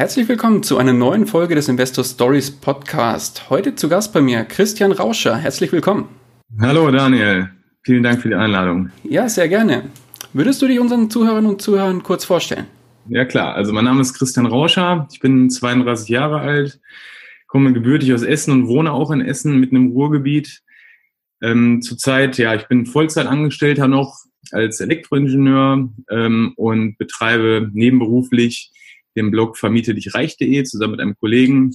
Herzlich willkommen zu einer neuen Folge des Investor Stories Podcast. Heute zu Gast bei mir Christian Rauscher. Herzlich willkommen. Hallo Daniel, vielen Dank für die Einladung. Ja, sehr gerne. Würdest du dich unseren Zuhörerinnen und Zuhörern kurz vorstellen? Ja klar, also mein Name ist Christian Rauscher, ich bin 32 Jahre alt, komme gebürtig aus Essen und wohne auch in Essen mitten im Ruhrgebiet. Ähm, zurzeit, ja, ich bin Vollzeitangestellter noch als Elektroingenieur ähm, und betreibe nebenberuflich den Blog vermiete dich reich.de zusammen mit einem Kollegen,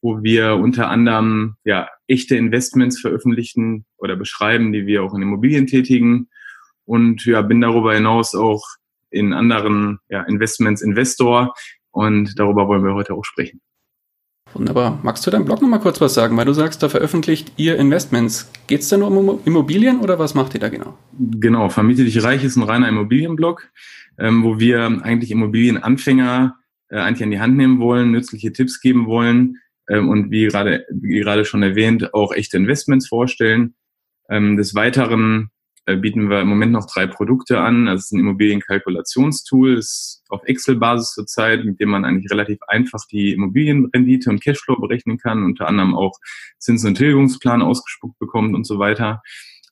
wo wir unter anderem ja echte Investments veröffentlichen oder beschreiben, die wir auch in Immobilien tätigen. Und ja, bin darüber hinaus auch in anderen ja, Investments Investor und darüber wollen wir heute auch sprechen. Wunderbar. Magst du deinem Blog nochmal kurz was sagen? Weil du sagst, da veröffentlicht ihr Investments. Geht es da nur um Immobilien oder was macht ihr da genau? Genau, Vermiete dich reich ist ein reiner Immobilienblog, ähm, wo wir eigentlich Immobilienanfänger äh, eigentlich an die Hand nehmen wollen, nützliche Tipps geben wollen ähm, und wie gerade, wie gerade schon erwähnt, auch echte Investments vorstellen. Ähm, des Weiteren äh, bieten wir im Moment noch drei Produkte an. Das ist ein Immobilienkalkulationstool, ist auf Excel-Basis zurzeit, mit dem man eigentlich relativ einfach die Immobilienrendite und Cashflow berechnen kann, unter anderem auch Zins- und Tilgungsplan ausgespuckt bekommt und so weiter.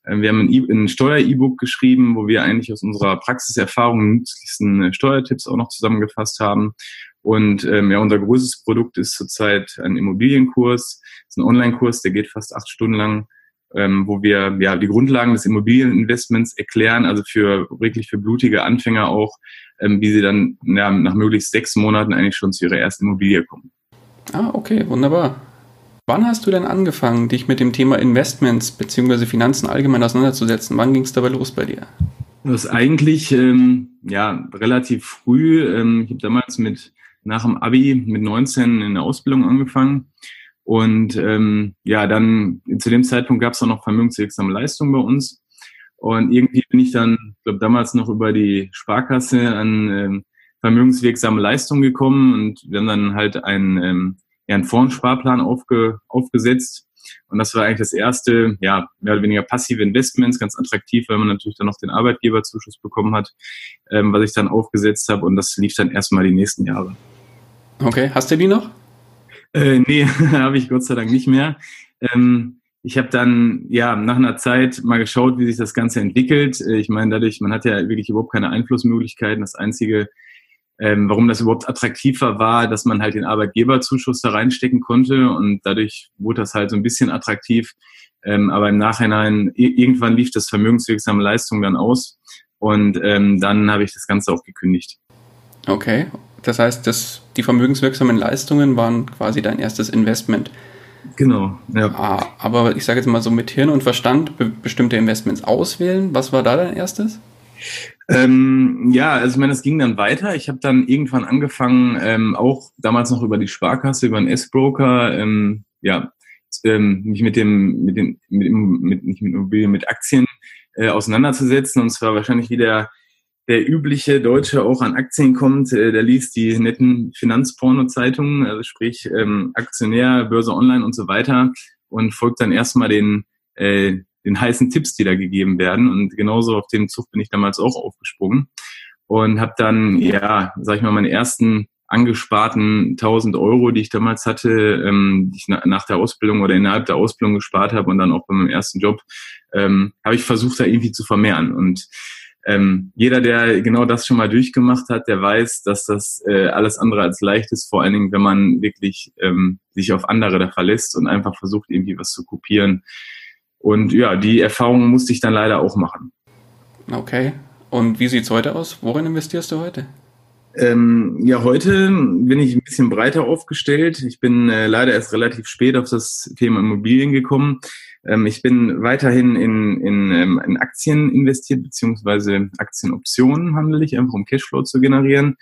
Äh, wir haben ein, e ein Steuer-E-Book geschrieben, wo wir eigentlich aus unserer Praxiserfahrung nützlichsten äh, Steuertipps auch noch zusammengefasst haben. Und ähm, ja, unser größtes Produkt ist zurzeit ein Immobilienkurs. Das ist ein Online-Kurs, der geht fast acht Stunden lang, ähm, wo wir ja die Grundlagen des Immobilieninvestments erklären, also für wirklich für blutige Anfänger auch, ähm, wie sie dann ja, nach möglichst sechs Monaten eigentlich schon zu ihrer ersten Immobilie kommen. Ah, okay, wunderbar. Wann hast du denn angefangen, dich mit dem Thema Investments bzw. Finanzen allgemein auseinanderzusetzen? Wann ging es dabei los bei dir? Das ist eigentlich ähm, ja relativ früh. Ähm, ich habe damals mit nach dem Abi mit 19 in der Ausbildung angefangen. Und ähm, ja, dann zu dem Zeitpunkt gab es auch noch vermögenswirksame Leistungen bei uns. Und irgendwie bin ich dann, glaube damals noch über die Sparkasse an ähm, vermögenswirksame Leistungen gekommen und wir haben dann halt ein ähm, ja, einen Fondssparplan aufge, aufgesetzt. Und das war eigentlich das erste, ja, mehr oder weniger passive Investments, ganz attraktiv, weil man natürlich dann noch den Arbeitgeberzuschuss bekommen hat, ähm, was ich dann aufgesetzt habe. Und das lief dann erstmal die nächsten Jahre. Okay, hast du die noch? Äh, nee, habe ich Gott sei Dank nicht mehr. Ähm, ich habe dann ja nach einer Zeit mal geschaut, wie sich das Ganze entwickelt. Äh, ich meine, dadurch, man hat ja wirklich überhaupt keine Einflussmöglichkeiten. Das einzige, ähm, warum das überhaupt attraktiver war, dass man halt den Arbeitgeberzuschuss da reinstecken konnte und dadurch wurde das halt so ein bisschen attraktiv. Ähm, aber im Nachhinein, irgendwann lief das vermögenswirksame Leistung dann aus und ähm, dann habe ich das Ganze auch gekündigt. Okay, das heißt, dass die vermögenswirksamen Leistungen waren quasi dein erstes Investment. Genau, ja. Ah, aber ich sage jetzt mal so mit Hirn und Verstand be bestimmte Investments auswählen. Was war da dein erstes? Ähm, ja, also ich meine, es ging dann weiter. Ich habe dann irgendwann angefangen, ähm, auch damals noch über die Sparkasse, über einen S-Broker, ähm, ja, ähm, mich mit dem, mit den, mit, mit, nicht mit Immobilien, mit Aktien äh, auseinanderzusetzen. Und zwar wahrscheinlich wie der, der übliche Deutsche auch an Aktien kommt, äh, der liest die netten Finanzporno-Zeitungen, also sprich ähm, Aktionär, Börse Online und so weiter und folgt dann erstmal den äh, den heißen Tipps, die da gegeben werden. Und genauso auf dem Zug bin ich damals auch aufgesprungen und habe dann, ja, sag ich mal, meine ersten angesparten 1000 Euro, die ich damals hatte, ähm, die ich na, nach der Ausbildung oder innerhalb der Ausbildung gespart habe und dann auch bei meinem ersten Job, ähm, habe ich versucht, da irgendwie zu vermehren. Und ähm, jeder, der genau das schon mal durchgemacht hat, der weiß, dass das äh, alles andere als leicht ist, vor allen Dingen, wenn man wirklich ähm, sich auf andere da verlässt und einfach versucht, irgendwie was zu kopieren. Und ja, die Erfahrung musste ich dann leider auch machen. Okay. Und wie sieht es heute aus? Worin investierst du heute? Ähm, ja, heute bin ich ein bisschen breiter aufgestellt. Ich bin äh, leider erst relativ spät auf das Thema Immobilien gekommen. Ähm, ich bin weiterhin in, in, ähm, in Aktien investiert, beziehungsweise Aktienoptionen handle ich, einfach um Cashflow zu generieren.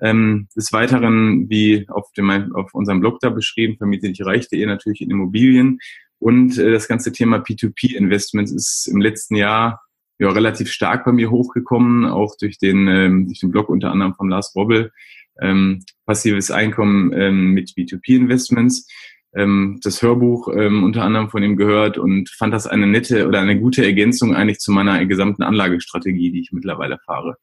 Ähm, des Weiteren, wie auf, dem, auf unserem Blog da beschrieben, vermiete ich reich.de natürlich in Immobilien. Und äh, das ganze Thema P2P-Investments ist im letzten Jahr ja, relativ stark bei mir hochgekommen, auch durch den, ähm, durch den Blog unter anderem von Lars Robbel, ähm, passives Einkommen ähm, mit B2P-Investments, ähm, das Hörbuch ähm, unter anderem von ihm gehört und fand das eine nette oder eine gute Ergänzung eigentlich zu meiner gesamten Anlagestrategie, die ich mittlerweile fahre.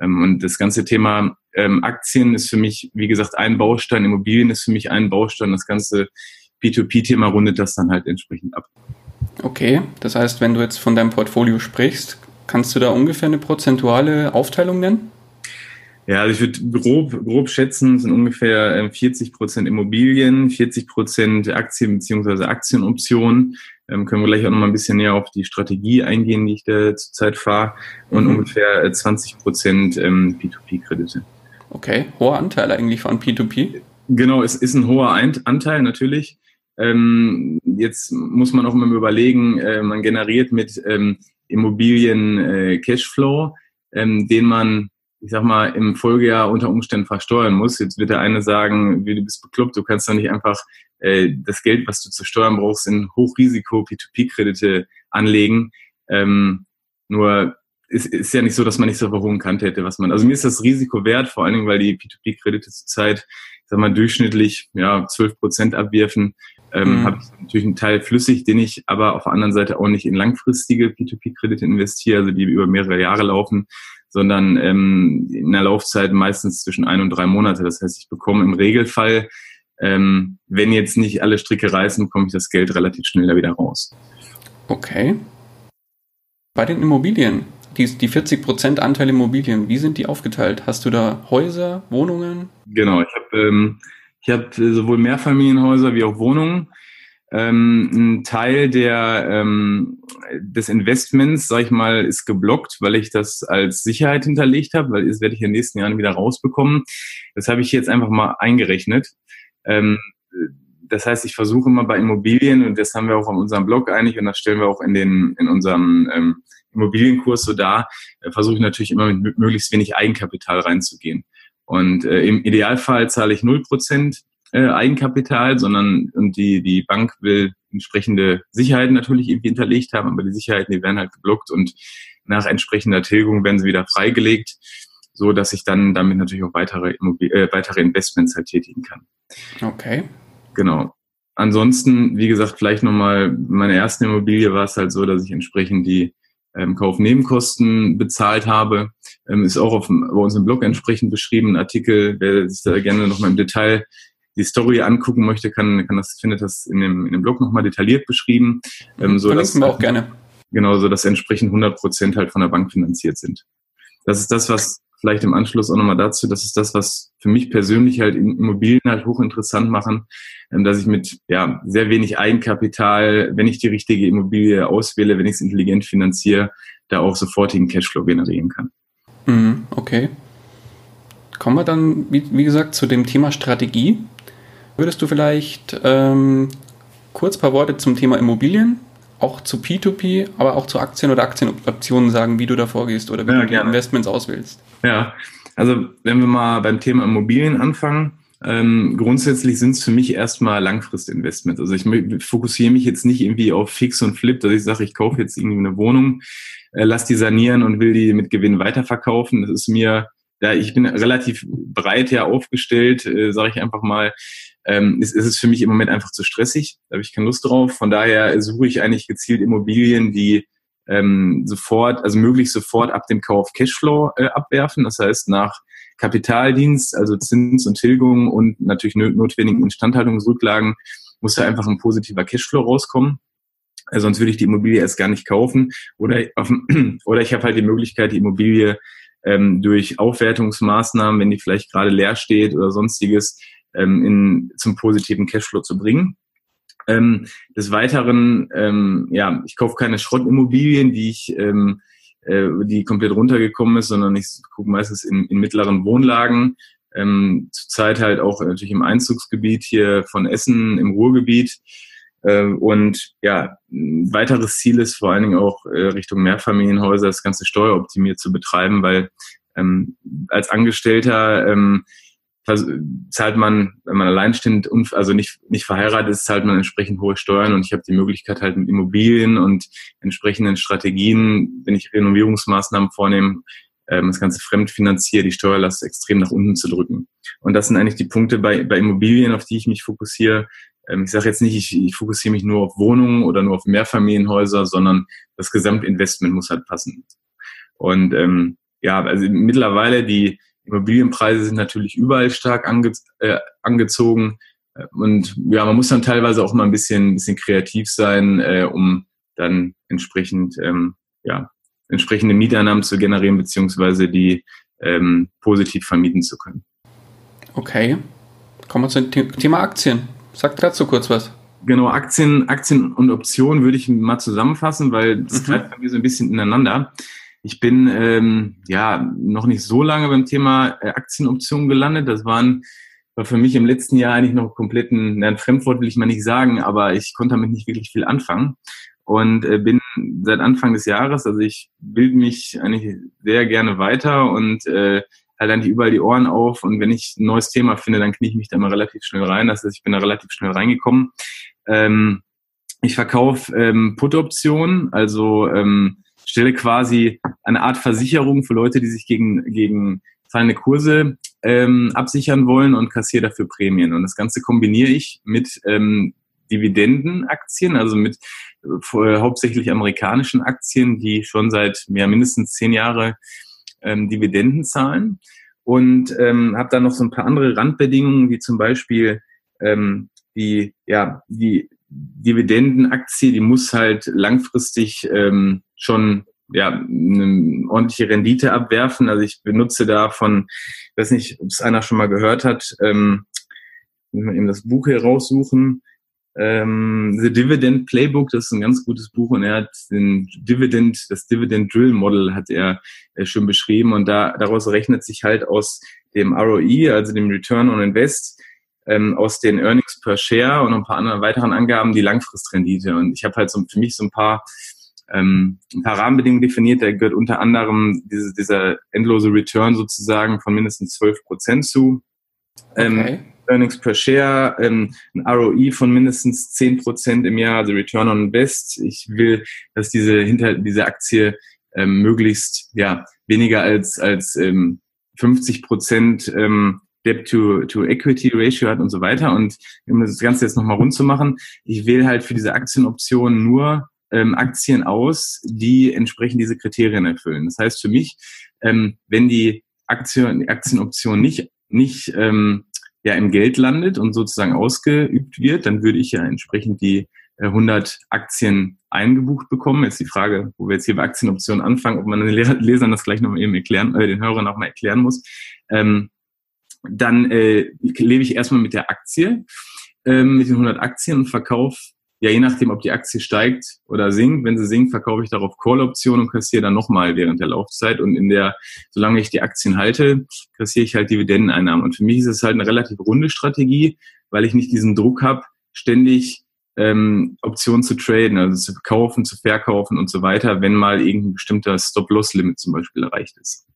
Ähm, und das ganze Thema ähm, Aktien ist für mich, wie gesagt, ein Baustein, Immobilien ist für mich ein Baustein, das ganze P2P-Thema rundet das dann halt entsprechend ab. Okay, das heißt, wenn du jetzt von deinem Portfolio sprichst, kannst du da ungefähr eine prozentuale Aufteilung nennen? Ja, also ich würde grob, grob schätzen, sind ungefähr 40 ähm, Prozent Immobilien, 40 Prozent Aktien beziehungsweise Aktienoptionen. Ähm, können wir gleich auch noch mal ein bisschen näher auf die Strategie eingehen, die ich da zurzeit fahre. Und mhm. ungefähr 20 Prozent ähm, P2P-Kredite. Okay, hoher Anteil eigentlich von P2P? Genau, es ist ein hoher Anteil natürlich. Ähm, jetzt muss man auch immer überlegen, äh, man generiert mit ähm, Immobilien äh, Cashflow, ähm, den man, ich sag mal, im Folgejahr unter Umständen versteuern muss. Jetzt wird der eine sagen, du bist bekloppt, du kannst doch nicht einfach äh, das Geld, was du zu steuern brauchst, in Hochrisiko P2P-Kredite anlegen. Ähm, nur es ist ja nicht so, dass man nicht so auf Kante hätte, was man. Also mir ist das Risiko wert, vor allen Dingen, weil die P2P-Kredite zurzeit, sag mal, durchschnittlich ja 12 Prozent abwerfen ähm, mhm. habe ich natürlich einen Teil flüssig, den ich aber auf der anderen Seite auch nicht in langfristige P2P-Kredite investiere, also die über mehrere Jahre laufen, sondern ähm, in der Laufzeit meistens zwischen ein und drei Monate. Das heißt, ich bekomme im Regelfall, ähm, wenn jetzt nicht alle Stricke reißen, bekomme ich das Geld relativ schnell da wieder raus. Okay. Bei den Immobilien, die, die 40% Anteil Immobilien, wie sind die aufgeteilt? Hast du da Häuser, Wohnungen? Genau, ich habe ähm, ich habe sowohl Mehrfamilienhäuser wie auch Wohnungen. Ähm, ein Teil der, ähm, des Investments, sag ich mal, ist geblockt, weil ich das als Sicherheit hinterlegt habe, weil das werde ich in den nächsten Jahren wieder rausbekommen. Das habe ich jetzt einfach mal eingerechnet. Ähm, das heißt, ich versuche immer bei Immobilien, und das haben wir auch auf unserem Blog eigentlich, und das stellen wir auch in, den, in unserem ähm, Immobilienkurs so dar, äh, versuche ich natürlich immer mit möglichst wenig Eigenkapital reinzugehen. Und äh, im Idealfall zahle ich 0% äh, Eigenkapital, sondern und die, die Bank will entsprechende Sicherheiten natürlich irgendwie hinterlegt haben, aber die Sicherheiten, die werden halt geblockt und nach entsprechender Tilgung werden sie wieder freigelegt, so dass ich dann damit natürlich auch weitere, Immobil äh, weitere Investments halt tätigen kann. Okay. Genau. Ansonsten, wie gesagt, vielleicht nochmal, meine erste Immobilie war es halt so, dass ich entsprechend die ähm, Kaufnebenkosten bezahlt habe. Ähm, ist auch auf, bei uns im Blog entsprechend beschrieben, ein Artikel, wer sich da gerne nochmal im Detail die Story angucken möchte, kann, kann das, findet das in dem, in dem Blog nochmal detailliert beschrieben. Ähm, so dass, wir auch gerne. Genau, so dass entsprechend 100 Prozent halt von der Bank finanziert sind. Das ist das, was vielleicht im Anschluss auch nochmal dazu, das ist das, was für mich persönlich halt Immobilien halt hochinteressant machen, ähm, dass ich mit ja sehr wenig Eigenkapital, wenn ich die richtige Immobilie auswähle, wenn ich es intelligent finanziere, da auch sofortigen Cashflow generieren kann. Mhm, okay. Kommen wir dann, wie, wie, gesagt, zu dem Thema Strategie. Würdest du vielleicht ähm, kurz ein paar Worte zum Thema Immobilien auch zu P2P, aber auch zu Aktien oder Aktienoptionen sagen, wie du da vorgehst oder wie ja, du die Investments auswählst. Ja, also wenn wir mal beim Thema Immobilien anfangen, ähm, grundsätzlich sind es für mich erstmal Langfristinvestments. Also ich fokussiere mich jetzt nicht irgendwie auf Fix und Flip, dass ich sage, ich kaufe jetzt irgendwie eine Wohnung, äh, lass die sanieren und will die mit Gewinn weiterverkaufen. Das ist mir, ja, ich bin relativ breit ja aufgestellt, äh, sage ich einfach mal ähm, ist, ist es für mich im Moment einfach zu stressig. Da habe ich keine Lust drauf. Von daher suche ich eigentlich gezielt Immobilien, die ähm, sofort, also möglichst sofort ab dem Kauf Cashflow äh, abwerfen. Das heißt, nach Kapitaldienst, also Zins und Tilgung und natürlich notwendigen Instandhaltungsrücklagen, muss da einfach ein positiver Cashflow rauskommen. Äh, sonst würde ich die Immobilie erst gar nicht kaufen. Oder, auf, oder ich habe halt die Möglichkeit, die Immobilie ähm, durch Aufwertungsmaßnahmen, wenn die vielleicht gerade leer steht oder sonstiges, ähm, in, zum positiven Cashflow zu bringen. Ähm, des Weiteren, ähm, ja, ich kaufe keine Schrottimmobilien, die ich, ähm, äh, die komplett runtergekommen ist, sondern ich gucke meistens in, in mittleren Wohnlagen. Ähm, zurzeit halt auch natürlich im Einzugsgebiet hier von Essen im Ruhrgebiet. Äh, und ja, ein weiteres Ziel ist vor allen Dingen auch äh, Richtung Mehrfamilienhäuser das ganze steueroptimiert zu betreiben, weil Ähm, als Angestellter ähm, zahlt man, wenn man alleinstehend, also nicht, nicht verheiratet ist, zahlt man entsprechend hohe Steuern und ich habe die Möglichkeit halt mit Immobilien und entsprechenden Strategien, wenn ich Renovierungsmaßnahmen vornehme, ähm, das Ganze fremdfinanziere, die Steuerlast extrem nach unten zu drücken. Und das sind eigentlich die Punkte bei, bei Immobilien, auf die ich mich fokussiere. Ähm, ich sage jetzt nicht, ich, ich fokussiere mich nur auf Wohnungen oder nur auf Mehrfamilienhäuser, sondern das Gesamtinvestment muss halt passen. Und ähm, ja, also mittlerweile die Immobilienpreise sind natürlich überall stark ange, äh, angezogen. Und ja, man muss dann teilweise auch mal ein bisschen, ein bisschen kreativ sein, äh, um dann entsprechend, ähm, ja, entsprechende Mieteinnahmen zu generieren, beziehungsweise die ähm, positiv vermieten zu können. Okay. Kommen wir zum Thema Aktien. Sag dazu kurz was. Genau, Aktien, Aktien und Optionen würde ich mal zusammenfassen, weil das mhm. greift bei mir so ein bisschen ineinander. Ich bin ähm, ja noch nicht so lange beim Thema äh, Aktienoptionen gelandet. Das waren war für mich im letzten Jahr eigentlich noch komplett ein, ein Fremdwort will ich mal nicht sagen, aber ich konnte damit nicht wirklich viel anfangen und äh, bin seit Anfang des Jahres, also ich bilde mich eigentlich sehr gerne weiter und äh, halt eigentlich überall die Ohren auf und wenn ich ein neues Thema finde, dann knie ich mich da mal relativ schnell rein. Das heißt, ich bin da relativ schnell reingekommen. Ähm, ich verkaufe ähm, Put-Optionen, also ähm, stelle quasi eine Art Versicherung für Leute, die sich gegen, gegen fallende Kurse ähm, absichern wollen und kassiere dafür Prämien. Und das Ganze kombiniere ich mit ähm, Dividendenaktien, also mit äh, hauptsächlich amerikanischen Aktien, die schon seit mehr mindestens zehn Jahre ähm, Dividenden zahlen. Und ähm, habe dann noch so ein paar andere Randbedingungen, wie zum Beispiel ähm, die, ja, die Dividendenaktie, die muss halt langfristig ähm, schon ja, eine ordentliche Rendite abwerfen. Also ich benutze da von, ich weiß nicht, ob es einer schon mal gehört hat, ähm, wenn wir eben das Buch hier raussuchen. Ähm, The Dividend Playbook, das ist ein ganz gutes Buch und er hat den Dividend, das Dividend Drill Model hat er äh, schon beschrieben und da, daraus rechnet sich halt aus dem ROI, also dem Return on Invest, ähm, aus den Earnings per Share und ein paar anderen weiteren Angaben die Langfristrendite. Und ich habe halt so für mich so ein paar ähm, ein paar Rahmenbedingungen definiert. Da gehört unter anderem diese, dieser endlose Return sozusagen von mindestens 12 Prozent zu. Ähm, okay. Earnings per Share, ähm, ein ROI von mindestens 10 Prozent im Jahr, also Return on Invest. Ich will, dass diese hinter diese Aktie ähm, möglichst ja weniger als als ähm, 50 Prozent ähm, Debt-to-Equity-Ratio hat und so weiter. Und um das Ganze jetzt nochmal rund zu machen, ich wähle halt für diese Aktienoption nur ähm, Aktien aus, die entsprechend diese Kriterien erfüllen. Das heißt für mich, ähm, wenn die Aktien, Aktienoption nicht, nicht ähm, ja, im Geld landet und sozusagen ausgeübt wird, dann würde ich ja entsprechend die äh, 100 Aktien eingebucht bekommen. Jetzt die Frage, wo wir jetzt hier bei Aktienoptionen anfangen, ob man den Lesern das gleich nochmal eben erklären, äh, den Hörern nochmal erklären muss. Ähm, dann äh, lebe ich erstmal mit der Aktie, ähm, mit den 100 Aktien und verkaufe, ja je nachdem, ob die Aktie steigt oder sinkt. Wenn sie sinkt, verkaufe ich darauf Call-Optionen und kassiere dann nochmal während der Laufzeit. Und in der, solange ich die Aktien halte, kassiere ich halt Dividendeneinnahmen. Und für mich ist es halt eine relativ runde Strategie, weil ich nicht diesen Druck habe, ständig ähm, Optionen zu traden, also zu kaufen, zu verkaufen und so weiter, wenn mal irgendein bestimmter Stop-Loss-Limit zum Beispiel erreicht ist.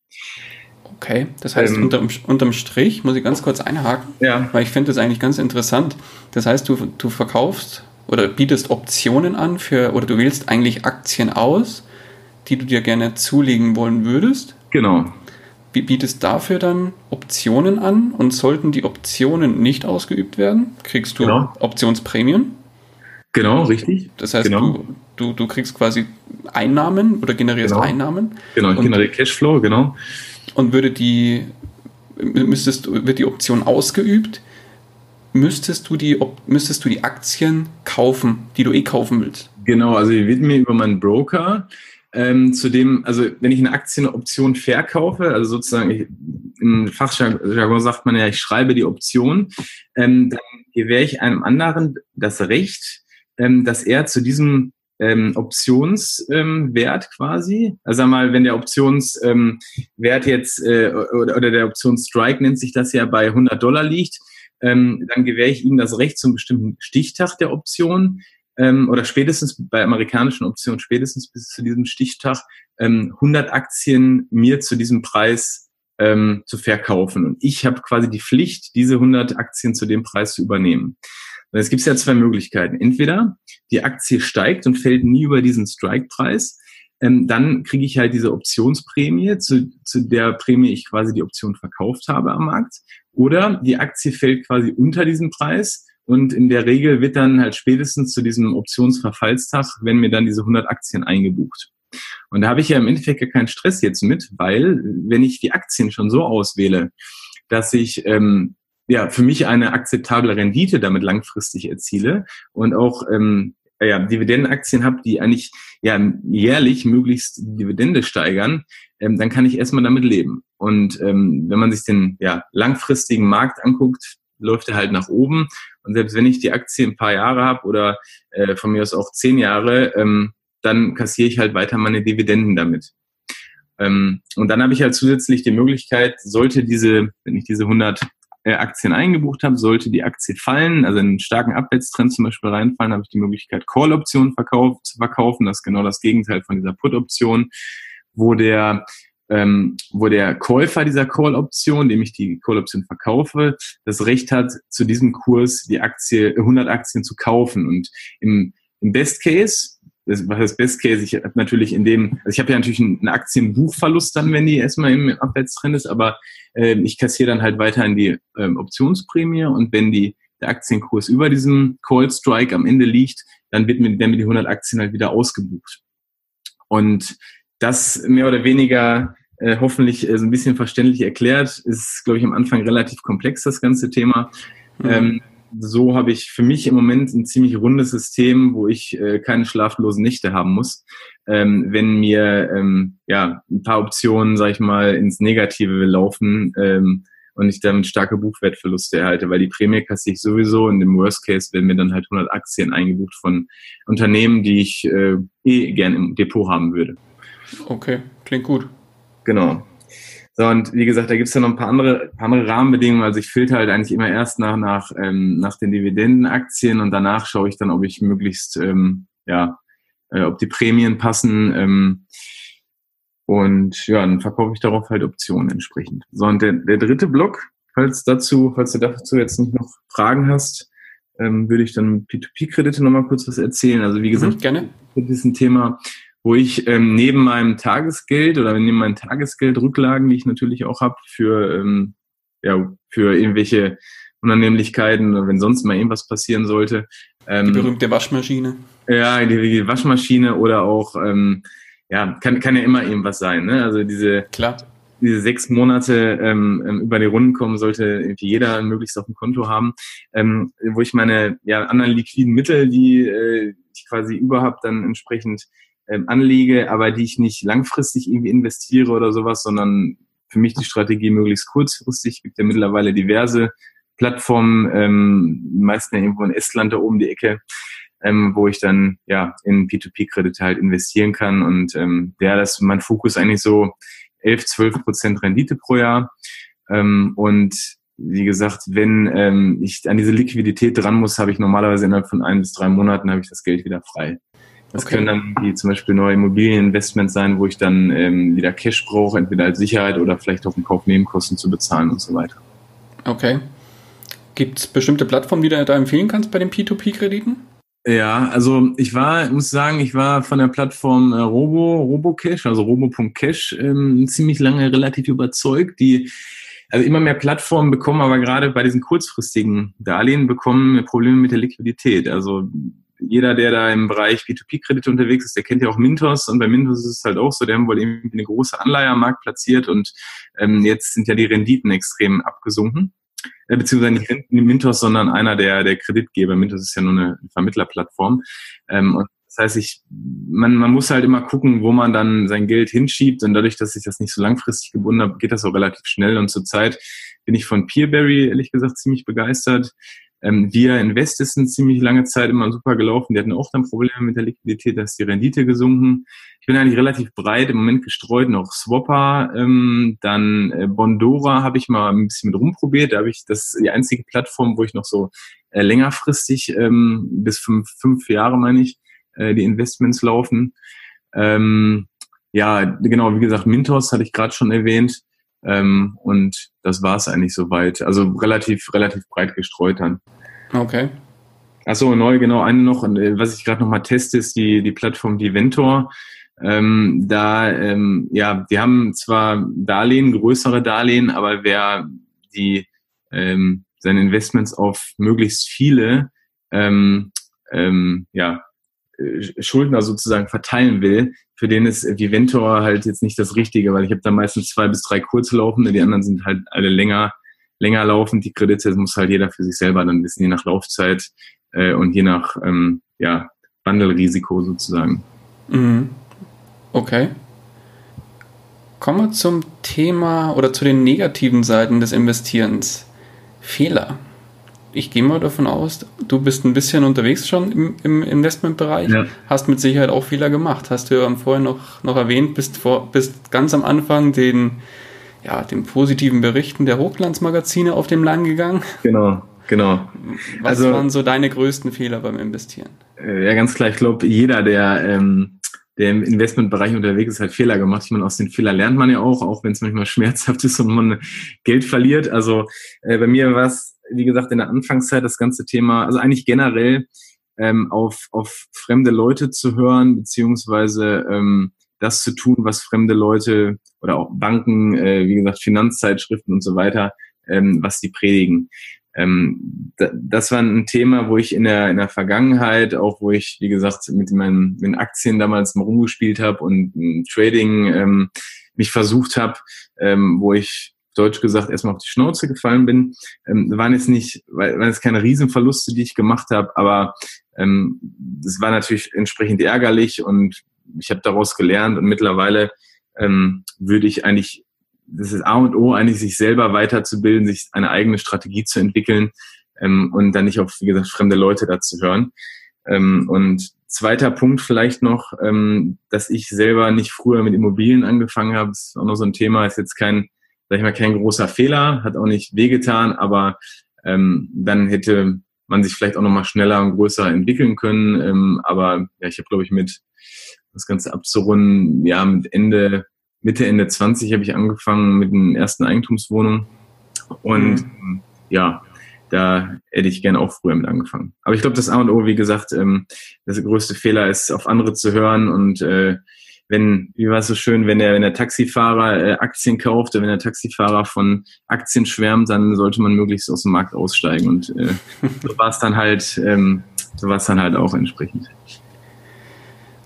Okay, das heißt, ähm, unterm, unterm Strich muss ich ganz kurz einhaken, ja. weil ich finde das eigentlich ganz interessant. Das heißt, du, du verkaufst oder bietest Optionen an für, oder du wählst eigentlich Aktien aus, die du dir gerne zulegen wollen würdest. Genau. Bietest dafür dann Optionen an und sollten die Optionen nicht ausgeübt werden, kriegst du genau. Optionsprämien. Genau, richtig. Das heißt, genau. du, du, du kriegst quasi Einnahmen oder generierst genau. Einnahmen. Genau, ich generiere Cashflow, genau. Und würde die, müsstest, wird die Option ausgeübt, müsstest du die, müsstest du die Aktien kaufen, die du eh kaufen willst. Genau, also die wird mir über meinen Broker ähm, zu dem, also wenn ich eine Aktienoption verkaufe, also sozusagen ich, im Fachjargon sagt man ja, ich schreibe die Option, ähm, dann gewähre ich einem anderen das Recht, ähm, dass er zu diesem ähm, Optionswert ähm, quasi. Also mal, wenn der Optionswert ähm, jetzt äh, oder, oder der Optionsstrike nennt sich das ja bei 100 Dollar liegt, ähm, dann gewähre ich ihm das Recht zum bestimmten Stichtag der Option ähm, oder spätestens bei amerikanischen Optionen spätestens bis zu diesem Stichtag ähm, 100 Aktien mir zu diesem Preis ähm, zu verkaufen. Und ich habe quasi die Pflicht, diese 100 Aktien zu dem Preis zu übernehmen. Und es gibt ja zwei Möglichkeiten. Entweder die Aktie steigt und fällt nie über diesen Strike-Preis. Ähm, dann kriege ich halt diese Optionsprämie, zu, zu der Prämie ich quasi die Option verkauft habe am Markt. Oder die Aktie fällt quasi unter diesem Preis und in der Regel wird dann halt spätestens zu diesem Optionsverfallstag, wenn mir dann diese 100 Aktien eingebucht. Und da habe ich ja im Endeffekt gar keinen Stress jetzt mit, weil wenn ich die Aktien schon so auswähle, dass ich ähm, ja für mich eine akzeptable Rendite damit langfristig erziele und auch ähm, ja, Dividendenaktien habe, die eigentlich ja jährlich möglichst Dividende steigern, ähm, dann kann ich erstmal damit leben. Und ähm, wenn man sich den ja, langfristigen Markt anguckt, läuft er halt nach oben. Und selbst wenn ich die Aktie ein paar Jahre habe oder äh, von mir aus auch zehn Jahre, ähm, dann kassiere ich halt weiter meine Dividenden damit. Ähm, und dann habe ich halt zusätzlich die Möglichkeit, sollte diese, wenn ich diese 100 äh, Aktien eingebucht habe, sollte die Aktie fallen, also einen starken Abwärtstrend zum Beispiel reinfallen, habe ich die Möglichkeit, Call-Optionen verkauf, zu verkaufen. Das ist genau das Gegenteil von dieser Put-Option, wo der ähm, wo der Käufer dieser Call-Option, dem ich die Call-Option verkaufe, das Recht hat, zu diesem Kurs die Aktie, 100 Aktien zu kaufen. Und im, im Best Case das, was das Best Case, ich habe natürlich in dem, also ich habe ja natürlich einen Aktienbuchverlust dann, wenn die erstmal im Abwärtstrend ist, aber äh, ich kassiere dann halt weiterhin die ähm, Optionsprämie und wenn die, der Aktienkurs über diesem Call Strike am Ende liegt, dann wird mir, werden mir die 100 Aktien halt wieder ausgebucht. Und das mehr oder weniger äh, hoffentlich äh, so ein bisschen verständlich erklärt, ist, glaube ich, am Anfang relativ komplex, das ganze Thema. Mhm. Ähm, so habe ich für mich im Moment ein ziemlich rundes System, wo ich äh, keine schlaflosen Nächte haben muss. Ähm, wenn mir ähm, ja ein paar Optionen, sag ich mal, ins Negative laufen ähm, und ich damit starke Buchwertverluste erhalte, weil die Prämie kassiere ich sowieso und im Worst Case werden mir dann halt 100 Aktien eingebucht von Unternehmen, die ich äh, eh gern im Depot haben würde. Okay, klingt gut. Genau. So, und wie gesagt, da gibt's ja noch ein paar andere, paar andere Rahmenbedingungen. Also ich filter halt eigentlich immer erst nach, nach, ähm, nach den Dividendenaktien und danach schaue ich dann, ob ich möglichst, ähm, ja, äh, ob die Prämien passen. Ähm, und ja, dann verkaufe ich darauf halt Optionen entsprechend. So, und der, der dritte Block, falls dazu, falls du dazu jetzt nicht noch Fragen hast, ähm, würde ich dann P2P-Kredite nochmal kurz was erzählen. Also wie gesagt, mhm, gerne. Das ist ein Thema, wo ich ähm, neben meinem Tagesgeld oder neben meinen Tagesgeldrücklagen, die ich natürlich auch habe, für, ähm, ja, für irgendwelche Unannehmlichkeiten oder wenn sonst mal irgendwas passieren sollte. Ähm, die berühmte Waschmaschine. Ja, die, die Waschmaschine oder auch, ähm, ja, kann, kann ja immer irgendwas sein. Ne? Also diese, Klar. diese sechs Monate ähm, ähm über die Runden kommen, sollte irgendwie jeder möglichst auf dem Konto haben, ähm, wo ich meine ja, anderen liquiden Mittel, die äh, ich quasi überhaupt dann entsprechend ähm, anlege, aber die ich nicht langfristig irgendwie investiere oder sowas, sondern für mich die Strategie möglichst kurzfristig. Gibt ja mittlerweile diverse Plattformen, ähm, meistens ja irgendwo in Estland da oben die Ecke, ähm, wo ich dann ja in P2P-Kredite halt investieren kann. Und ähm, ja, das ist mein Fokus eigentlich so 11, 12 Prozent Rendite pro Jahr. Ähm, und wie gesagt, wenn ähm, ich an diese Liquidität dran muss, habe ich normalerweise innerhalb von ein bis drei Monaten habe ich das Geld wieder frei. Das okay. können dann wie zum Beispiel neue Immobilieninvestments sein, wo ich dann ähm, wieder Cash brauche, entweder als Sicherheit oder vielleicht auch um Kaufnebenkosten zu bezahlen und so weiter. Okay. Gibt es bestimmte Plattformen, die du da empfehlen kannst bei den P2P-Krediten? Ja, also ich war, muss sagen, ich war von der Plattform äh, Robo, RoboCash, also robo.cash, ähm, ziemlich lange relativ überzeugt. Die also immer mehr Plattformen bekommen, aber gerade bei diesen kurzfristigen Darlehen bekommen Probleme mit der Liquidität. Also jeder, der da im Bereich B2B-Kredite unterwegs ist, der kennt ja auch Mintos und bei Mintos ist es halt auch so, der haben wohl irgendwie eine große Anleihe am Markt platziert und ähm, jetzt sind ja die Renditen extrem abgesunken. Äh, beziehungsweise nicht Mintos, sondern einer der, der Kreditgeber. Mintos ist ja nur eine Vermittlerplattform. Ähm, und das heißt, ich, man, man muss halt immer gucken, wo man dann sein Geld hinschiebt. Und dadurch, dass ich das nicht so langfristig gebunden habe, geht das auch relativ schnell. Und zurzeit bin ich von Peerberry, ehrlich gesagt, ziemlich begeistert. Ähm, Via Invest ist eine ziemlich lange Zeit immer super gelaufen. Die hatten auch dann Probleme mit der Liquidität, da ist die Rendite gesunken. Ich bin eigentlich relativ breit im Moment gestreut, noch Swapper, ähm, dann äh, Bondora habe ich mal ein bisschen mit rumprobiert. Da habe ich, das ist die einzige Plattform, wo ich noch so äh, längerfristig, ähm, bis fünf, fünf Jahre meine ich, äh, die Investments laufen. Ähm, ja, genau, wie gesagt, Mintos hatte ich gerade schon erwähnt. Ähm, und das war es eigentlich soweit. Also relativ, relativ breit gestreut dann. Okay. Achso, neu, genau, eine noch, äh, was ich gerade noch mal teste, ist die, die Plattform Diventor. Ähm, da, ähm, ja, die haben zwar Darlehen, größere Darlehen, aber wer die ähm, seine Investments auf möglichst viele ähm, ähm, ja, äh, Schuldner sozusagen verteilen will, für den ist Viventor halt jetzt nicht das Richtige, weil ich habe da meistens zwei bis drei kurze laufende, die anderen sind halt alle länger, länger laufend. Die Kredite muss halt jeder für sich selber dann wissen, je nach Laufzeit äh, und je nach ähm, ja, Wandelrisiko sozusagen. Mhm. Okay. Kommen wir zum Thema oder zu den negativen Seiten des Investierens. Fehler. Ich gehe mal davon aus, du bist ein bisschen unterwegs schon im, im Investmentbereich, ja. hast mit Sicherheit auch Fehler gemacht. Hast du ja vorhin noch, noch erwähnt, bist, vor, bist ganz am Anfang den, ja, den positiven Berichten der Hochglanzmagazine auf dem Lang gegangen. Genau, genau. Was also, waren so deine größten Fehler beim Investieren? Äh, ja, ganz klar. Ich glaube, jeder, der ähm, der im Investmentbereich unterwegs ist, hat Fehler gemacht. Ich meine, aus den Fehlern lernt man ja auch, auch wenn es manchmal schmerzhaft ist und man Geld verliert. Also äh, bei mir war es, wie gesagt, in der Anfangszeit das ganze Thema, also eigentlich generell ähm, auf, auf fremde Leute zu hören, beziehungsweise ähm, das zu tun, was fremde Leute oder auch Banken, äh, wie gesagt, Finanzzeitschriften und so weiter, ähm, was die predigen. Ähm, das war ein Thema, wo ich in der, in der Vergangenheit, auch wo ich, wie gesagt, mit meinen, mit Aktien damals mal rumgespielt habe und Trading ähm, mich versucht habe, ähm, wo ich deutsch gesagt erstmal auf die Schnauze gefallen bin. Ähm, waren jetzt nicht, waren jetzt keine Riesenverluste, die ich gemacht habe, aber ähm, das war natürlich entsprechend ärgerlich und ich habe daraus gelernt und mittlerweile ähm, würde ich eigentlich das ist A und O, eigentlich sich selber weiterzubilden, sich eine eigene Strategie zu entwickeln ähm, und dann nicht auf, wie gesagt, fremde Leute dazu hören. Ähm, und zweiter Punkt vielleicht noch, ähm, dass ich selber nicht früher mit Immobilien angefangen habe, ist auch noch so ein Thema, ist jetzt kein, sag ich mal, kein großer Fehler, hat auch nicht wehgetan, aber ähm, dann hätte man sich vielleicht auch noch mal schneller und größer entwickeln können. Ähm, aber ja, ich habe, glaube ich, mit das Ganze abzurunden, ja, mit Ende Mitte, Ende 20 habe ich angefangen mit den ersten Eigentumswohnungen. Und mhm. ja, da hätte ich gerne auch früher mit angefangen. Aber ich glaube, das A und O, wie gesagt, ähm, das größte Fehler ist, auf andere zu hören und äh, wenn, wie war es so schön, wenn der, wenn der Taxifahrer äh, Aktien kauft, wenn der Taxifahrer von Aktien schwärmt, dann sollte man möglichst aus dem Markt aussteigen. Und äh, so war es dann halt, ähm, so war es dann halt auch entsprechend.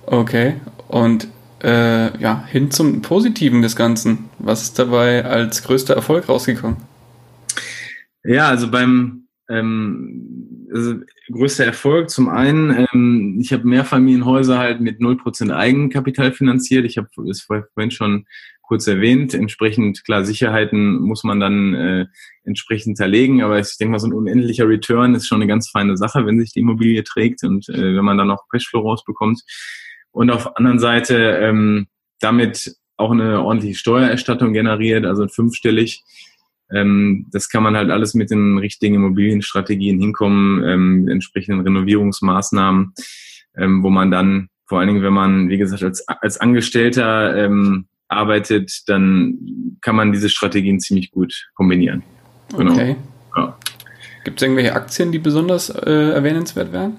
Okay. Und äh, ja, hin zum Positiven des Ganzen. Was ist dabei als größter Erfolg rausgekommen? Ja, also beim ähm, also größter Erfolg zum einen, ähm, ich habe Mehrfamilienhäuser halt mit 0% Eigenkapital finanziert. Ich habe es vorhin schon kurz erwähnt. Entsprechend, klar, Sicherheiten muss man dann äh, entsprechend zerlegen, aber ich denke mal, so ein unendlicher Return ist schon eine ganz feine Sache, wenn sich die Immobilie trägt und äh, wenn man dann noch Cashflow rausbekommt und auf der anderen Seite ähm, damit auch eine ordentliche Steuererstattung generiert, also fünfstellig. Ähm, das kann man halt alles mit den richtigen Immobilienstrategien hinkommen, ähm, entsprechenden Renovierungsmaßnahmen, ähm, wo man dann vor allen Dingen, wenn man, wie gesagt, als, als Angestellter ähm, arbeitet, dann kann man diese Strategien ziemlich gut kombinieren. Genau. Okay. Ja. Gibt es irgendwelche Aktien, die besonders äh, erwähnenswert wären?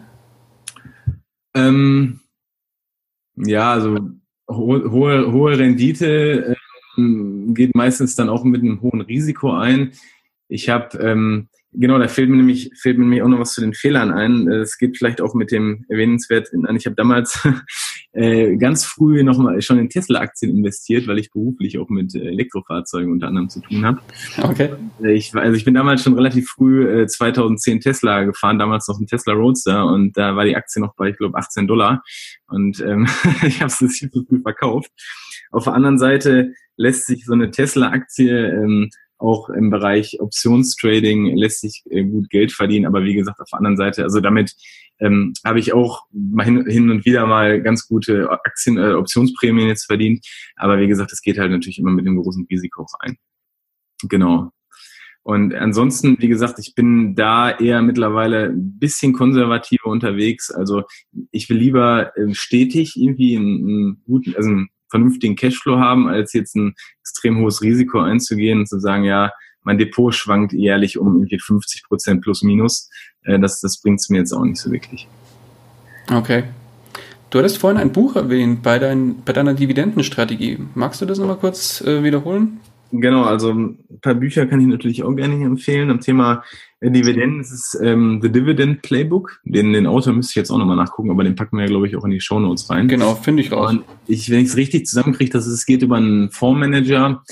Ähm, ja, also hohe, hohe, hohe Rendite ähm, geht meistens dann auch mit einem hohen Risiko ein. Ich habe ähm, Genau, da fällt mir nämlich fällt mir nämlich auch noch was zu den Fehlern ein. Es geht vielleicht auch mit dem erwähnenswert an. Ich habe damals äh, ganz früh noch mal schon in Tesla-Aktien investiert, weil ich beruflich auch mit äh, Elektrofahrzeugen unter anderem zu tun habe. Okay. Äh, ich, also ich bin damals schon relativ früh äh, 2010 Tesla gefahren, damals noch ein Tesla Roadster und da war die Aktie noch bei, ich glaube, 18 Dollar und ähm, ich habe es nicht so früh verkauft. Auf der anderen Seite lässt sich so eine Tesla-Aktie ähm, auch im Bereich Optionstrading lässt sich äh, gut Geld verdienen, aber wie gesagt, auf der anderen Seite, also damit ähm, habe ich auch mal hin, hin, und wieder mal ganz gute Aktien, äh, Optionsprämien jetzt verdient. Aber wie gesagt, es geht halt natürlich immer mit dem großen Risiko rein. Genau. Und ansonsten, wie gesagt, ich bin da eher mittlerweile ein bisschen konservativer unterwegs. Also ich will lieber äh, stetig irgendwie einen, einen guten, also einen vernünftigen Cashflow haben, als jetzt ein extrem hohes Risiko einzugehen und zu sagen, ja, mein Depot schwankt jährlich um irgendwie 50 Prozent plus minus. Äh, das das bringt es mir jetzt auch nicht so wirklich. Okay. Du hattest vorhin ein Buch erwähnt bei, dein, bei deiner Dividendenstrategie. Magst du das nochmal kurz äh, wiederholen? Genau, also ein paar Bücher kann ich natürlich auch gerne empfehlen. Am Thema äh, Dividenden ist es ähm, The Dividend Playbook. Den, den Autor müsste ich jetzt auch nochmal nachgucken, aber den packen wir, glaube ich, auch in die Show Notes rein. Genau, finde ich raus. Und ich, wenn ich es richtig zusammenkriege, dass es geht über einen Fondsmanager,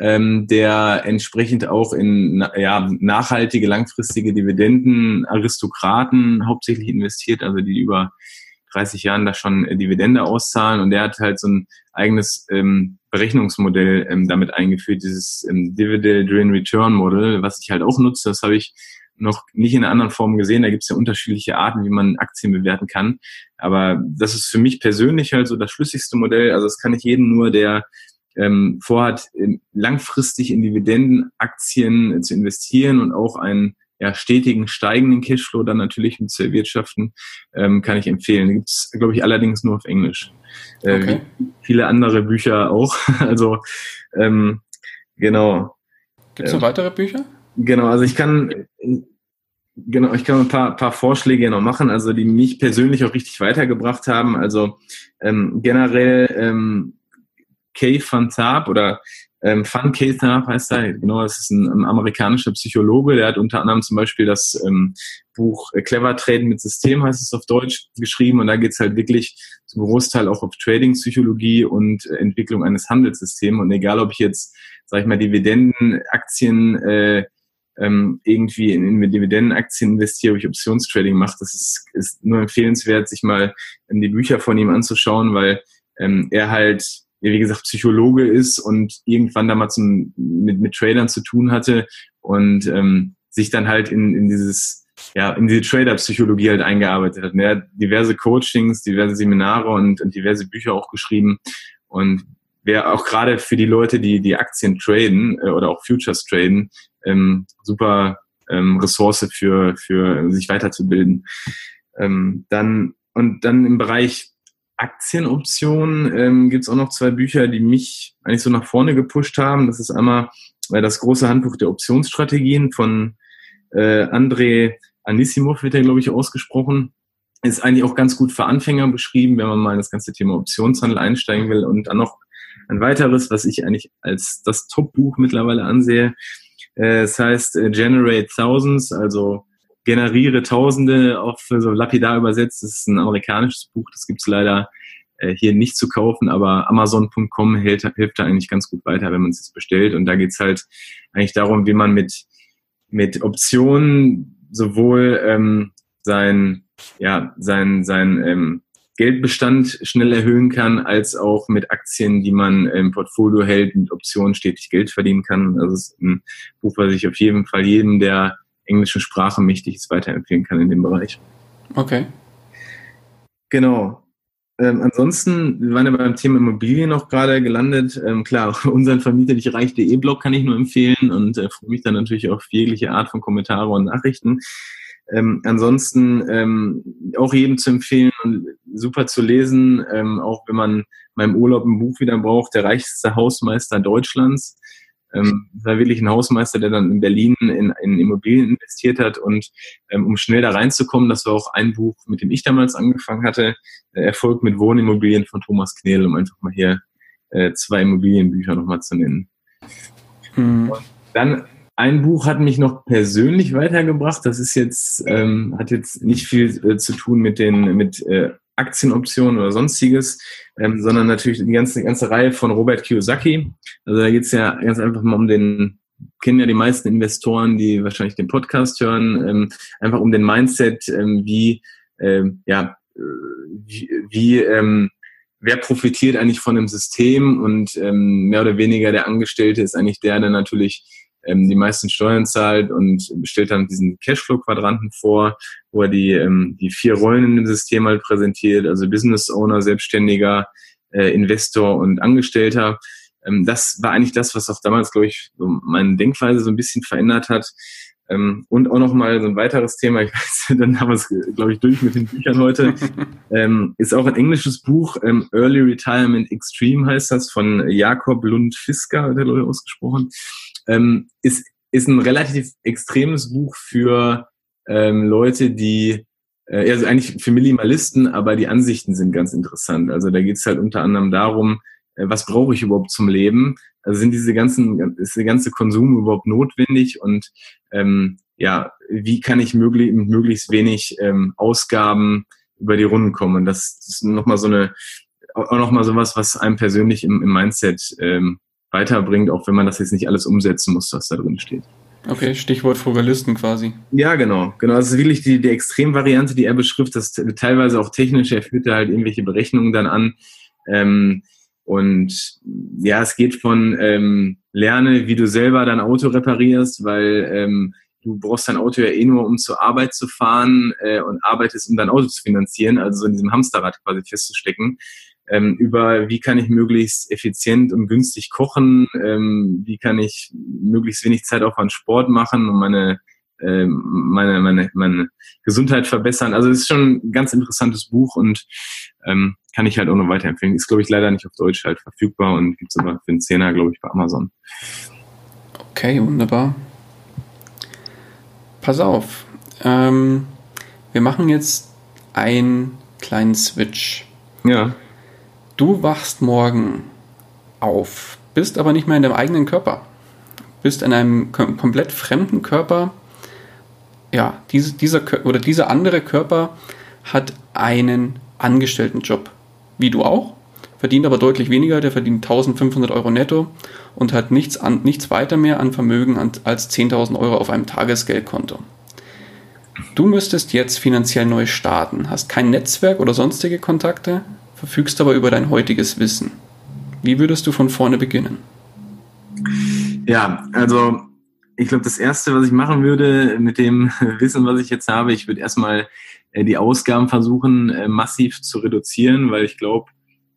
ähm, der entsprechend auch in ja, nachhaltige, langfristige Dividenden, Aristokraten hauptsächlich investiert, also die über 30 Jahren da schon äh, Dividende auszahlen und der hat halt so ein eigenes ähm, Berechnungsmodell ähm, damit eingeführt, dieses ähm, Dividend Return Model, was ich halt auch nutze. Das habe ich noch nicht in einer anderen Form gesehen. Da gibt es ja unterschiedliche Arten, wie man Aktien bewerten kann. Aber das ist für mich persönlich halt so das schlüssigste Modell. Also das kann ich jedem nur, der ähm, vorhat, langfristig in Dividendenaktien zu investieren und auch einen ja, stetigen steigenden Cashflow dann natürlich mit zu erwirtschaften, ähm, kann ich empfehlen. Gibt es, glaube ich, allerdings nur auf Englisch. Äh, okay. Viele andere Bücher auch. also ähm, genau. Gibt es noch äh, weitere Bücher? Genau, also ich kann genau, ich kann ein paar, paar Vorschläge noch machen, also die mich persönlich auch richtig weitergebracht haben. Also ähm, generell ähm, Kay Van Tarp oder ähm, Van Kether heißt er, genau, das ist ein, ein, amerikanischer Psychologe, der hat unter anderem zum Beispiel das ähm, Buch äh, Clever Traden mit System, heißt es auf Deutsch, geschrieben. Und da geht's halt wirklich zum Großteil auch auf Trading-Psychologie und äh, Entwicklung eines Handelssystems. Und egal, ob ich jetzt, sag ich mal, Dividenden, Aktien, äh, ähm, irgendwie in, in Dividendenaktien investiere, ob ich Optionstrading mache, das ist, ist nur empfehlenswert, sich mal in die Bücher von ihm anzuschauen, weil ähm, er halt wie gesagt, Psychologe ist und irgendwann da mal zum, mit, mit Tradern zu tun hatte und ähm, sich dann halt in, in dieses, ja, in diese Trader-Psychologie halt eingearbeitet hat. Er hat diverse Coachings, diverse Seminare und, und diverse Bücher auch geschrieben. Und wer auch gerade für die Leute, die die Aktien traden äh, oder auch Futures traden, ähm, super ähm, Ressource für, für sich weiterzubilden. Ähm, dann, und dann im Bereich Aktienoptionen ähm, gibt es auch noch zwei Bücher, die mich eigentlich so nach vorne gepusht haben. Das ist einmal äh, das große Handbuch der Optionsstrategien von äh, André Anissimov, wird er, glaube ich, ausgesprochen. Ist eigentlich auch ganz gut für Anfänger beschrieben, wenn man mal in das ganze Thema Optionshandel einsteigen will. Und dann noch ein weiteres, was ich eigentlich als das Top-Buch mittlerweile ansehe. Äh, es heißt äh, Generate Thousands, also generiere Tausende auf so lapidar übersetzt. Das ist ein amerikanisches Buch, das gibt's leider äh, hier nicht zu kaufen, aber Amazon.com hilft, hilft da eigentlich ganz gut weiter, wenn man es jetzt bestellt. Und da geht's halt eigentlich darum, wie man mit, mit Optionen sowohl ähm, sein, ja, sein, sein ähm, Geldbestand schnell erhöhen kann, als auch mit Aktien, die man im Portfolio hält, mit Optionen stetig Geld verdienen kann. Also es ist ein Buch, was ich auf jeden Fall jedem, der englischen Sprache mächtig ist, weiterempfehlen kann in dem Bereich. Okay. Genau. Ähm, ansonsten, wir waren ja beim Thema Immobilien noch gerade gelandet. Ähm, klar, unseren Vermieter dich reich.de Blog kann ich nur empfehlen und äh, freue mich dann natürlich auf jegliche Art von Kommentare und Nachrichten. Ähm, ansonsten ähm, auch jedem zu empfehlen und super zu lesen, ähm, auch wenn man mal im Urlaub ein Buch wieder braucht, der reichste Hausmeister Deutschlands ähm, war wirklich ein Hausmeister, der dann in Berlin in, in Immobilien investiert hat und ähm, um schnell da reinzukommen, das war auch ein Buch, mit dem ich damals angefangen hatte, äh, Erfolg mit Wohnimmobilien von Thomas Knedel, um einfach mal hier äh, zwei Immobilienbücher nochmal zu nennen. Mhm. Dann ein Buch hat mich noch persönlich weitergebracht. Das ist jetzt ähm, hat jetzt nicht viel äh, zu tun mit den mit äh, Aktienoptionen oder sonstiges, ähm, sondern natürlich die ganze, ganze Reihe von Robert Kiyosaki. Also da geht es ja ganz einfach mal um den, kennen ja die meisten Investoren, die wahrscheinlich den Podcast hören, ähm, einfach um den Mindset, ähm, wie, ähm, ja, wie, wie ähm, wer profitiert eigentlich von dem System und ähm, mehr oder weniger der Angestellte ist eigentlich der, der natürlich ähm, die meisten Steuern zahlt und stellt dann diesen Cashflow-Quadranten vor, wo er die, ähm, die vier Rollen in dem System halt präsentiert, also Business Owner, Selbstständiger, äh, Investor und Angestellter. Ähm, das war eigentlich das, was auch damals, glaube ich, so meine Denkweise so ein bisschen verändert hat. Ähm, und auch nochmal so ein weiteres Thema, ich weiß, dann haben wir es, glaube ich, durch mit den Büchern heute, ähm, ist auch ein englisches Buch, ähm, Early Retirement Extreme heißt das, von Jakob Lund Fisker, hat er Leute ausgesprochen. Ähm, ist, ist ein relativ extremes Buch für ähm, Leute, die äh, also eigentlich für Minimalisten, aber die Ansichten sind ganz interessant. Also da geht es halt unter anderem darum, äh, was brauche ich überhaupt zum Leben? Also sind diese ganzen, ist der ganze Konsum überhaupt notwendig und ähm, ja, wie kann ich möglich, mit möglichst wenig ähm, Ausgaben über die Runden kommen? Und das, ist nochmal so eine, auch nochmal sowas, was einem persönlich im, im Mindset ähm, weiterbringt, auch wenn man das jetzt nicht alles umsetzen muss, was da drin steht. Okay, Stichwort Frugalisten quasi. Ja, genau. Genau. Das ist wirklich die, die Extremvariante, die er beschrift. Das teilweise auch technisch. Er führt da halt irgendwelche Berechnungen dann an. Ähm, und ja, es geht von ähm, lerne, wie du selber dein Auto reparierst, weil ähm, du brauchst dein Auto ja eh nur, um zur Arbeit zu fahren äh, und arbeitest, um dein Auto zu finanzieren, also so in diesem Hamsterrad quasi festzustecken. Ähm, über wie kann ich möglichst effizient und günstig kochen, ähm, wie kann ich möglichst wenig Zeit auch an Sport machen und meine ähm, meine, meine, meine Gesundheit verbessern. Also es ist schon ein ganz interessantes Buch und ähm, kann ich halt auch noch weiterempfehlen. Ist, glaube ich, leider nicht auf Deutsch halt verfügbar und gibt es aber für einen Zehner, glaube ich, bei Amazon. Okay, wunderbar. Pass auf. Ähm, wir machen jetzt einen kleinen Switch. Ja. Du wachst morgen auf, bist aber nicht mehr in deinem eigenen Körper. Bist in einem kom komplett fremden Körper. Ja, diese, dieser oder dieser andere Körper hat einen Angestelltenjob, wie du auch, verdient aber deutlich weniger, der verdient 1500 Euro netto und hat nichts, an, nichts weiter mehr an Vermögen als 10.000 Euro auf einem Tagesgeldkonto. Du müsstest jetzt finanziell neu starten, hast kein Netzwerk oder sonstige Kontakte, verfügst aber über dein heutiges Wissen. Wie würdest du von vorne beginnen? Ja, also ich glaube, das Erste, was ich machen würde mit dem Wissen, was ich jetzt habe, ich würde erstmal äh, die Ausgaben versuchen, äh, massiv zu reduzieren, weil ich glaube,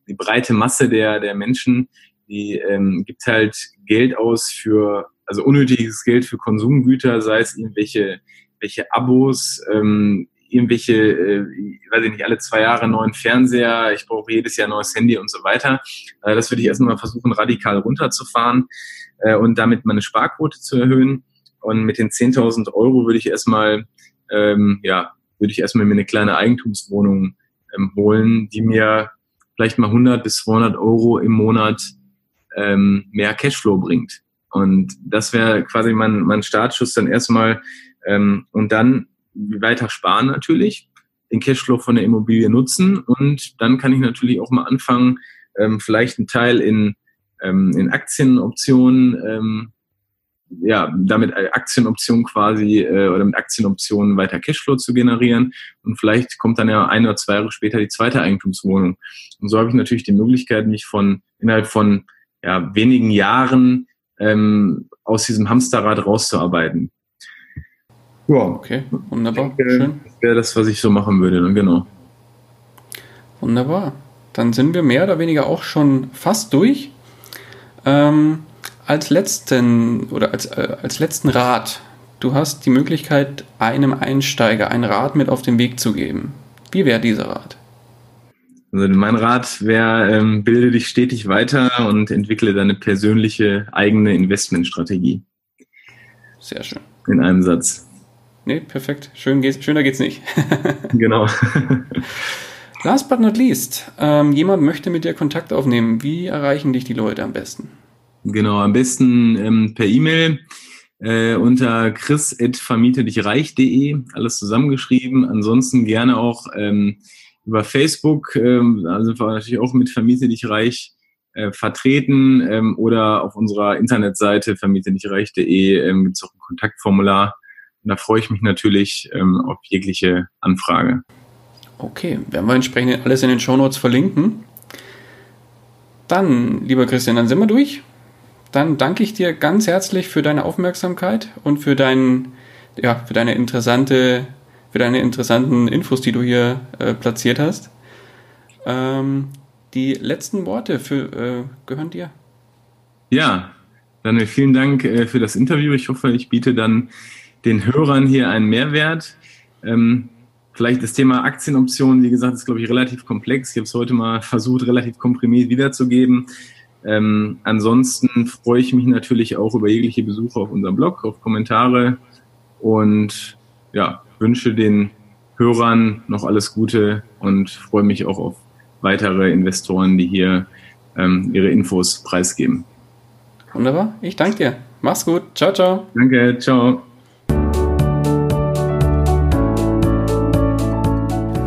die breite Masse der, der Menschen, die ähm, gibt halt Geld aus für, also unnötiges Geld für Konsumgüter, sei es irgendwelche welche Abos, ähm, irgendwelche, äh, weiß ich nicht, alle zwei Jahre neuen Fernseher, ich brauche jedes Jahr neues Handy und so weiter. Äh, das würde ich erstmal versuchen, radikal runterzufahren äh, und damit meine Sparquote zu erhöhen. Und mit den 10.000 Euro würde ich erstmal, ähm, ja, würde ich erstmal mir eine kleine Eigentumswohnung ähm, holen, die mir vielleicht mal 100 bis 200 Euro im Monat ähm, mehr Cashflow bringt. Und das wäre quasi mein, mein Startschuss dann erstmal ähm, und dann weiter sparen natürlich, den Cashflow von der Immobilie nutzen und dann kann ich natürlich auch mal anfangen, ähm, vielleicht einen Teil in ähm, in Aktienoptionen, ähm, ja, damit Aktienoptionen quasi äh, oder mit Aktienoptionen weiter Cashflow zu generieren und vielleicht kommt dann ja ein oder zwei Jahre später die zweite Eigentumswohnung. Und so habe ich natürlich die Möglichkeit, mich von innerhalb von ja, wenigen Jahren ähm, aus diesem Hamsterrad rauszuarbeiten. Ja, okay, wunderbar, denke, schön. Das wäre das, was ich so machen würde, dann genau. Wunderbar. Dann sind wir mehr oder weniger auch schon fast durch. Ähm, als letzten oder als, äh, als letzten Rat, du hast die Möglichkeit, einem Einsteiger ein Rat mit auf den Weg zu geben. Wie wäre dieser Rat? Also mein Rat wäre, ähm, bilde dich stetig weiter und entwickle deine persönliche eigene Investmentstrategie. Sehr schön. In einem Satz. Nee, perfekt. Schön geht's, schöner geht's nicht. genau. Last but not least, ähm, jemand möchte mit dir Kontakt aufnehmen. Wie erreichen dich die Leute am besten? Genau, am besten ähm, per E-Mail äh, unter chris.vermietedichreich.de, alles zusammengeschrieben. Ansonsten gerne auch ähm, über Facebook, ähm, da sind wir natürlich auch mit Vermiete dich reich äh, vertreten ähm, oder auf unserer Internetseite vermietedichreich.de ähm, gibt es auch ein Kontaktformular. Und da freue ich mich natürlich ähm, auf jegliche Anfrage. Okay, werden wir entsprechend alles in den Shownotes verlinken. Dann, lieber Christian, dann sind wir durch. Dann danke ich dir ganz herzlich für deine Aufmerksamkeit und für, dein, ja, für deine interessante, für deine interessanten Infos, die du hier äh, platziert hast. Ähm, die letzten Worte für, äh, gehören dir. Ja, dann vielen Dank äh, für das Interview. Ich hoffe, ich biete dann den Hörern hier einen Mehrwert. Ähm, vielleicht das Thema Aktienoptionen, wie gesagt, ist, glaube ich, relativ komplex. Ich habe es heute mal versucht, relativ komprimiert wiederzugeben. Ähm, ansonsten freue ich mich natürlich auch über jegliche Besuche auf unserem Blog, auf Kommentare und ja, wünsche den Hörern noch alles Gute und freue mich auch auf weitere Investoren, die hier ähm, ihre Infos preisgeben. Wunderbar, ich danke dir. Mach's gut. Ciao, ciao. Danke, ciao.